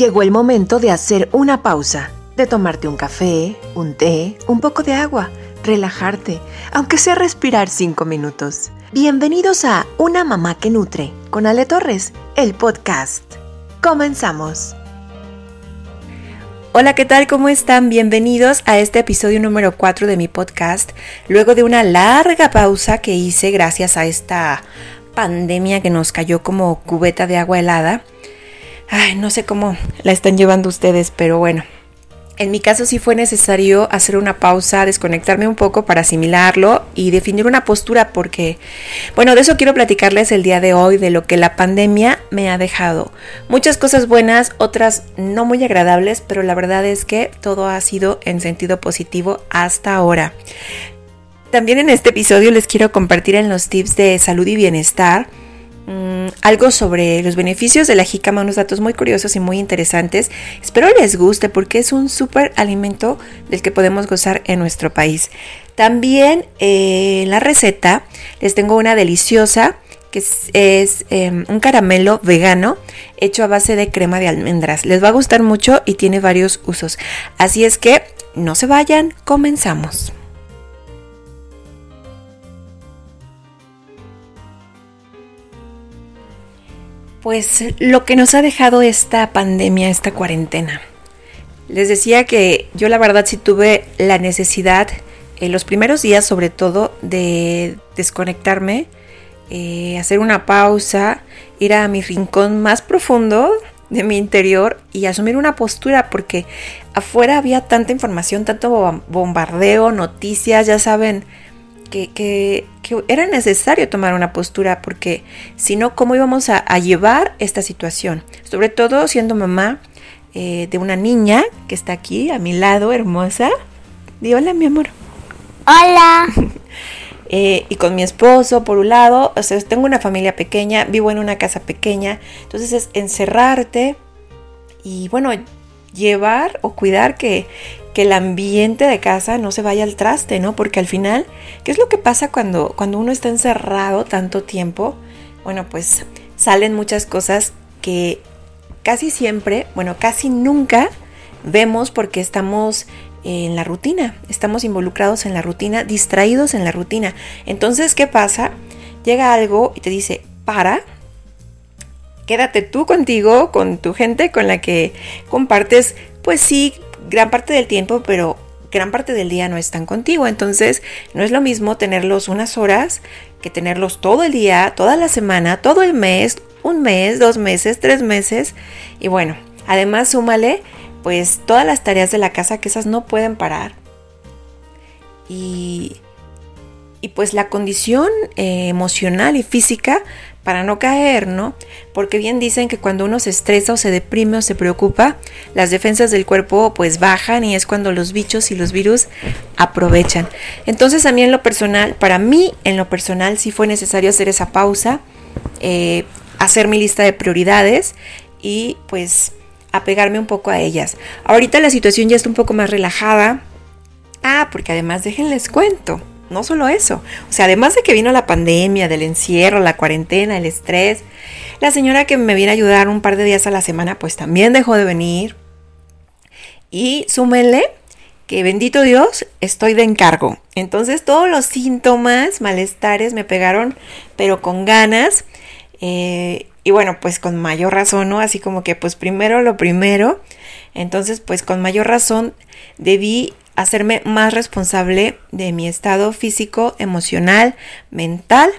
Llegó el momento de hacer una pausa, de tomarte un café, un té, un poco de agua, relajarte, aunque sea respirar cinco minutos. Bienvenidos a Una Mamá que Nutre con Ale Torres, el podcast. Comenzamos. Hola, ¿qué tal? ¿Cómo están? Bienvenidos a este episodio número 4 de mi podcast, luego de una larga pausa que hice gracias a esta pandemia que nos cayó como cubeta de agua helada. Ay, no sé cómo la están llevando ustedes, pero bueno. En mi caso sí fue necesario hacer una pausa, desconectarme un poco para asimilarlo y definir una postura porque, bueno, de eso quiero platicarles el día de hoy, de lo que la pandemia me ha dejado. Muchas cosas buenas, otras no muy agradables, pero la verdad es que todo ha sido en sentido positivo hasta ahora. También en este episodio les quiero compartir en los tips de salud y bienestar Mm, algo sobre los beneficios de la jícama, unos datos muy curiosos y muy interesantes. Espero les guste porque es un súper alimento del que podemos gozar en nuestro país. También eh, en la receta les tengo una deliciosa que es, em, un caramelo vegano hecho a base de crema de almendras. Les va a gustar mucho y tiene varios usos. Así es que no se vayan, comenzamos. Pues lo que nos ha dejado esta pandemia, esta cuarentena. Les decía que yo la verdad sí tuve la necesidad en los primeros días sobre todo de desconectarme, eh, hacer una pausa, ir a mi rincón más profundo de mi interior y asumir una postura porque afuera había tanta información, tanto bombardeo, noticias, ya saben, que, era necesario tomar una postura porque si no, ¿cómo íbamos a, llevar esta situación? Sobre todo siendo mamá eh, de una niña que está aquí a mi lado, hermosa. Di hola, mi amor. Hola. Eh, y con mi esposo, por un lado, o sea, tengo una familia pequeña, vivo en una casa pequeña, entonces es encerrarte y bueno, llevar o cuidar que, que el ambiente de casa no se vaya al traste, ¿no? Porque al final, ¿qué es lo que pasa cuando, cuando uno está encerrado tanto tiempo? Bueno, pues salen muchas cosas que casi siempre, bueno, casi nunca vemos porque estamos en la rutina, estamos involucrados en la rutina, distraídos en la rutina. Entonces, ¿qué pasa? Llega algo y te dice, para, quédate tú contigo, con tu gente con la que compartes, pues sí, gran parte del tiempo, pero gran parte del día no están contigo. Entonces, no es lo mismo tenerlos unas horas que tenerlos todo el día, toda la semana, todo el mes, un mes, dos meses, tres meses. Y bueno, además súmale pues todas las tareas de la casa que esas no pueden parar. Y, y pues la condición eh, emocional y física para no caer, ¿no? Porque bien dicen que cuando uno se estresa o se deprime o se preocupa, las defensas del cuerpo pues bajan y es cuando los bichos y los virus aprovechan. Entonces a mí en lo personal, para mí en lo personal sí fue necesario hacer esa pausa, eh, hacer mi lista de prioridades y pues apegarme un poco a ellas. Ahorita la situación ya está un poco más relajada. Ah, porque además déjenles cuento no solo eso, o sea, además de que vino la pandemia, del encierro, la cuarentena, el estrés, la señora que me viene a ayudar un par de días a la semana, pues también dejó de venir. Y súmenle que bendito Dios, estoy de encargo. Entonces todos los síntomas, malestares me pegaron, pero con ganas. Eh, y bueno, pues con mayor razón, ¿no? Así como que pues primero lo primero. Entonces pues con mayor razón debí hacerme más responsable de mi estado físico, emocional, mental,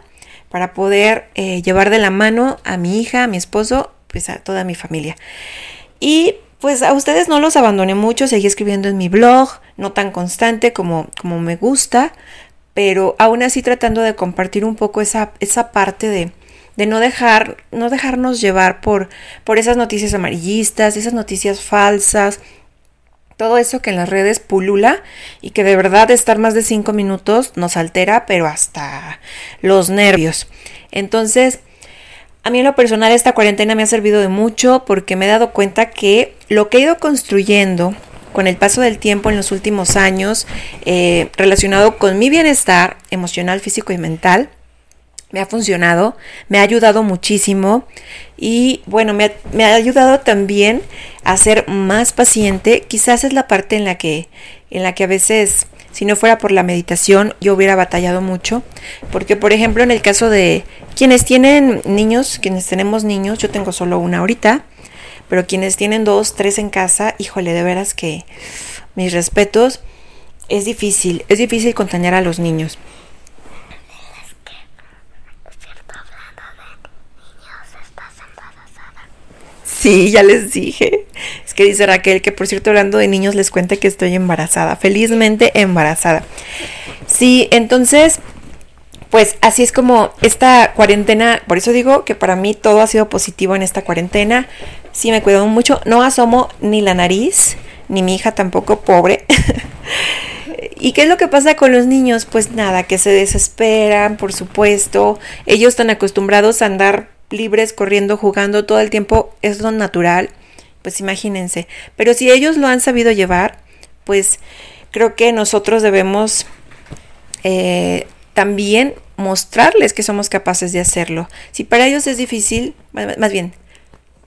para poder eh, llevar de la mano a mi hija, a mi esposo, pues a toda mi familia. Y pues a ustedes no los abandoné mucho, seguí escribiendo en mi blog, no tan constante como, como me gusta, pero aún así tratando de compartir un poco esa, esa parte de, de no dejar, no dejarnos llevar por, por esas noticias amarillistas, esas noticias falsas, todo eso que en las redes pulula y que de verdad estar más de cinco minutos nos altera, pero hasta los nervios. Entonces, a mí en lo personal esta cuarentena me ha servido de mucho porque me he dado cuenta que lo que he ido construyendo con el paso del tiempo en los últimos años eh, relacionado con mi bienestar emocional, físico y mental, me ha funcionado, me ha ayudado muchísimo y bueno, me ha, ayudado también a ser más paciente. Quizás es la parte en la que, en la que a veces, si no fuera por la meditación, yo hubiera batallado mucho. Porque, por ejemplo, en el caso de quienes tienen niños, quienes tenemos niños, yo tengo solo una ahorita, pero quienes tienen dos, tres en casa, híjole, de veras que mis respetos, es difícil, es difícil contañar a los niños. Sí, ya les dije. Es que dice Raquel que por cierto hablando de niños les cuente que estoy embarazada, felizmente embarazada. Sí, entonces, pues así es como esta cuarentena, por eso digo que para mí todo ha sido positivo en esta cuarentena. Sí, me cuidado mucho, no asomo ni la nariz, ni mi hija tampoco, pobre. ¿Y qué es lo que pasa con los niños? Pues nada, que se desesperan, por supuesto. Ellos están acostumbrados a andar libres, corriendo, jugando todo el tiempo, es lo natural, pues imagínense. Pero si ellos lo han sabido llevar, pues creo que nosotros debemos eh, también mostrarles que somos capaces de hacerlo. Si para ellos es difícil, más bien,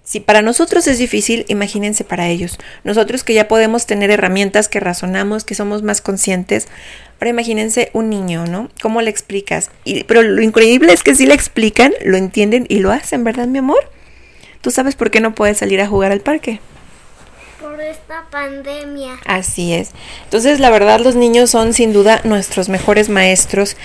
si para nosotros es difícil, imagínense para ellos. Nosotros que ya podemos tener herramientas, que razonamos, que somos más conscientes. Ahora imagínense un niño, ¿no? ¿Cómo le explicas? Y, pero lo increíble es que si le explican, lo entienden y lo hacen, ¿verdad, mi amor? ¿Tú sabes por qué no puedes salir a jugar al parque? Por esta pandemia. Así es. Entonces, la verdad, los niños son sin duda nuestros mejores maestros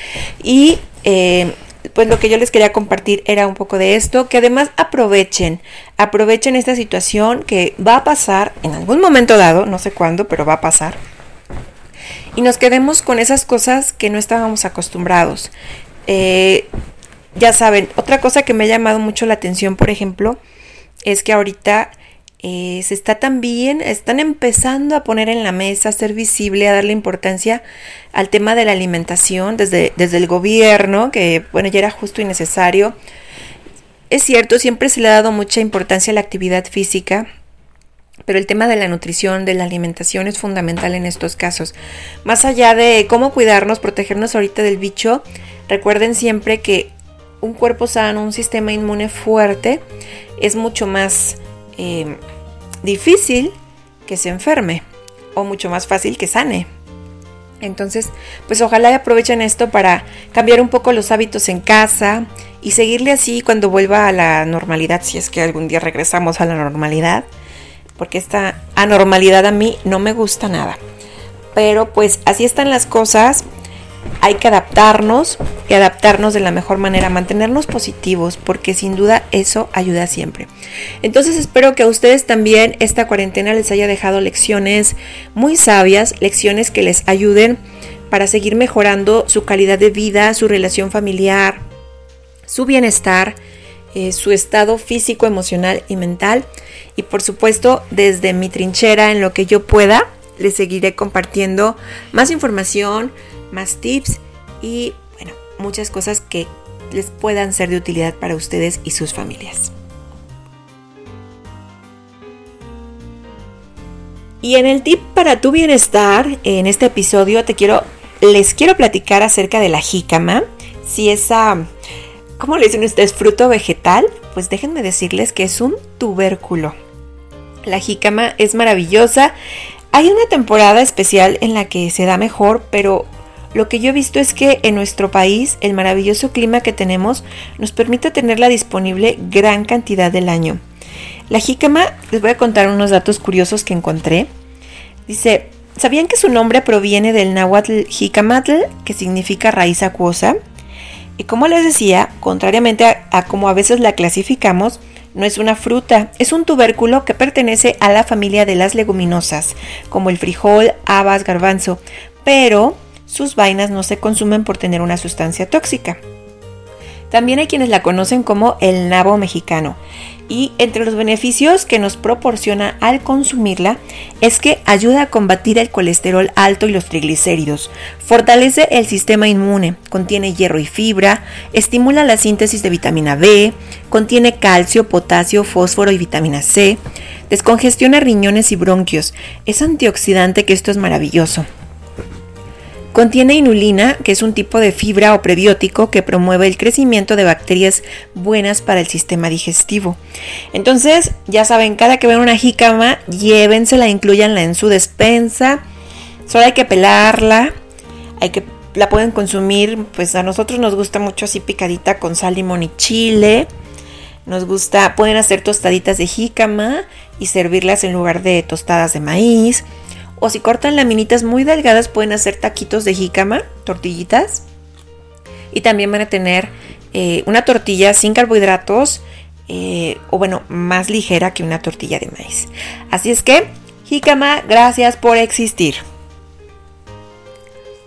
y eh, pues lo que yo les quería compartir era un poco de esto, que además aprovechen, aprovechen esta situación que va a pasar en algún momento dado, no sé cuándo, pero va a pasar. Y nos quedemos con esas cosas que no estábamos acostumbrados. Eh, ya saben, otra cosa que me ha llamado mucho la atención, por ejemplo, es que ahorita eh, se está también, están empezando a poner en la mesa, a ser visible, a darle importancia al tema de la alimentación desde, desde el gobierno, que bueno, ya era justo y necesario. Es cierto, siempre se le ha dado mucha importancia a la actividad física, pero el tema de la nutrición, de la alimentación es fundamental en estos casos. Más allá de cómo cuidarnos, protegernos ahorita del bicho, recuerden siempre que un cuerpo sano, un sistema inmune fuerte, es mucho más eh, difícil que se enferme o mucho más fácil que sane. Entonces, pues ojalá aprovechen esto para cambiar un poco los hábitos en casa y seguirle así cuando vuelva a la normalidad, si es que algún día regresamos a la normalidad, porque esta anormalidad a mí no me gusta nada. Pero pues así están las cosas, hay que adaptarnos y adaptarnos de la mejor manera, mantenernos positivos, porque sin duda eso ayuda siempre. Entonces espero que a ustedes también esta cuarentena les haya dejado lecciones muy sabias, lecciones que les ayuden para seguir mejorando su calidad de vida, su relación familiar, su bienestar, eh, su estado físico, emocional y mental. Y por supuesto, desde mi trinchera, en lo que yo pueda, les seguiré compartiendo más información, más tips y bueno, muchas cosas que les puedan ser de utilidad para ustedes y sus familias. Y en el tip para tu bienestar, en este episodio te quiero, les quiero platicar acerca de la jícama. Si esa, ¿cómo le dicen ustedes? Fruto vegetal, pues déjenme decirles que es un tubérculo. La jícama es maravillosa. Hay una temporada especial en la que se da mejor, pero lo que yo he visto es que en nuestro país el maravilloso clima que tenemos nos permite tenerla disponible gran cantidad del año. La jícama, les voy a contar unos datos curiosos que encontré. Dice, ¿sabían que su nombre proviene del náhuatl jicamatl, que significa raíz acuosa? Y como les decía, contrariamente a, a como a veces la clasificamos, no es una fruta, es un tubérculo que pertenece a la familia de las leguminosas, como el frijol, habas, garbanzo, pero sus vainas no se consumen por tener una sustancia tóxica. También hay quienes la conocen como el nabo mexicano. Y entre los beneficios que nos proporciona al consumirla es que ayuda a combatir el colesterol alto y los triglicéridos, fortalece el sistema inmune, contiene hierro y fibra, estimula la síntesis de vitamina B, contiene calcio, potasio, fósforo y vitamina C, descongestiona riñones y bronquios, es antioxidante que esto es maravilloso contiene inulina, que es un tipo de fibra o prebiótico que promueve el crecimiento de bacterias buenas para el sistema digestivo. Entonces, ya saben, cada que vean una jícama, llévensela, incluyanla en su despensa. Solo hay que pelarla, hay que la pueden consumir, pues a nosotros nos gusta mucho así picadita con sal, limón y chile. Nos gusta, pueden hacer tostaditas de jícama y servirlas en lugar de tostadas de maíz. O si cortan laminitas muy delgadas, pueden hacer taquitos de jícama, tortillitas. Y también van a tener eh, una tortilla sin carbohidratos, eh, o bueno, más ligera que una tortilla de maíz. Así es que, jícama, gracias por existir.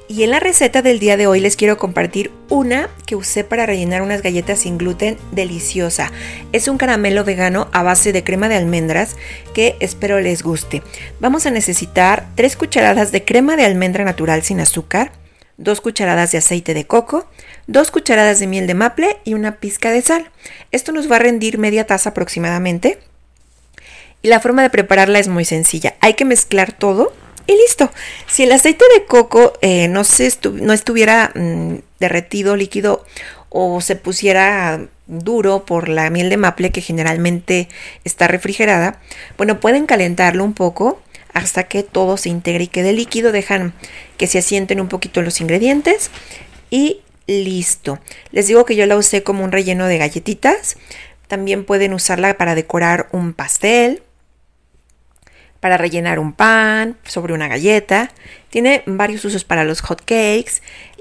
Y en la receta del día de hoy les quiero compartir una que usé para rellenar unas galletas sin gluten deliciosa. Es un caramelo vegano a base de crema de almendras que espero les guste. Vamos a necesitar 3 cucharadas de crema de almendra natural sin azúcar, 2 cucharadas de aceite de coco, 2 cucharadas de miel de maple y una pizca de sal. Esto nos va a rendir media taza aproximadamente. Y la forma de prepararla es muy sencilla. Hay que mezclar todo y listo. Si el aceite de coco eh, no, se no estuviera mm, derretido, líquido o se pusiera duro por la miel de maple que generalmente está refrigerada, bueno, pueden calentarlo un poco hasta que todo se integre y quede líquido. Dejan que se asienten un poquito los ingredientes y listo. Les digo que yo la usé como un relleno de galletitas. También pueden usarla para decorar un pastel para rellenar un pan, sobre una galleta. Tiene varios usos para los hot cakes.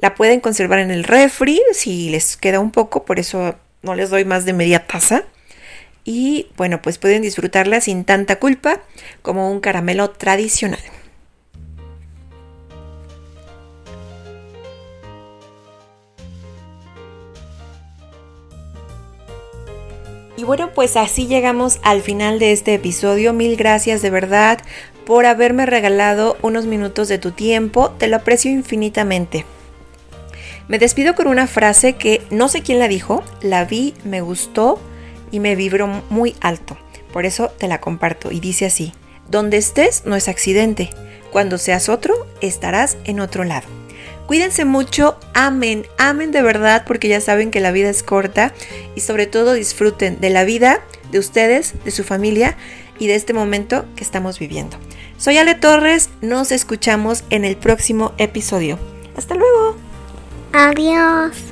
La pueden conservar en el refri si les queda un poco, por eso no les doy más de media taza. Y bueno, pues pueden disfrutarla sin tanta culpa como un caramelo tradicional. Y bueno, pues así llegamos al final de este episodio. Mil gracias de verdad por haberme regalado unos minutos de tu tiempo. Te lo aprecio infinitamente. Me despido con una frase que no sé quién la dijo, la vi, me gustó y me vibró muy alto. Por eso te la comparto y dice así, donde estés no es accidente, cuando seas otro estarás en otro lado. Cuídense mucho, amen, amen de verdad porque ya saben que la vida es corta y sobre todo disfruten de la vida, de ustedes, de su familia y de este momento que estamos viviendo. Soy Ale Torres, nos escuchamos en el próximo episodio. Hasta luego. Adiós.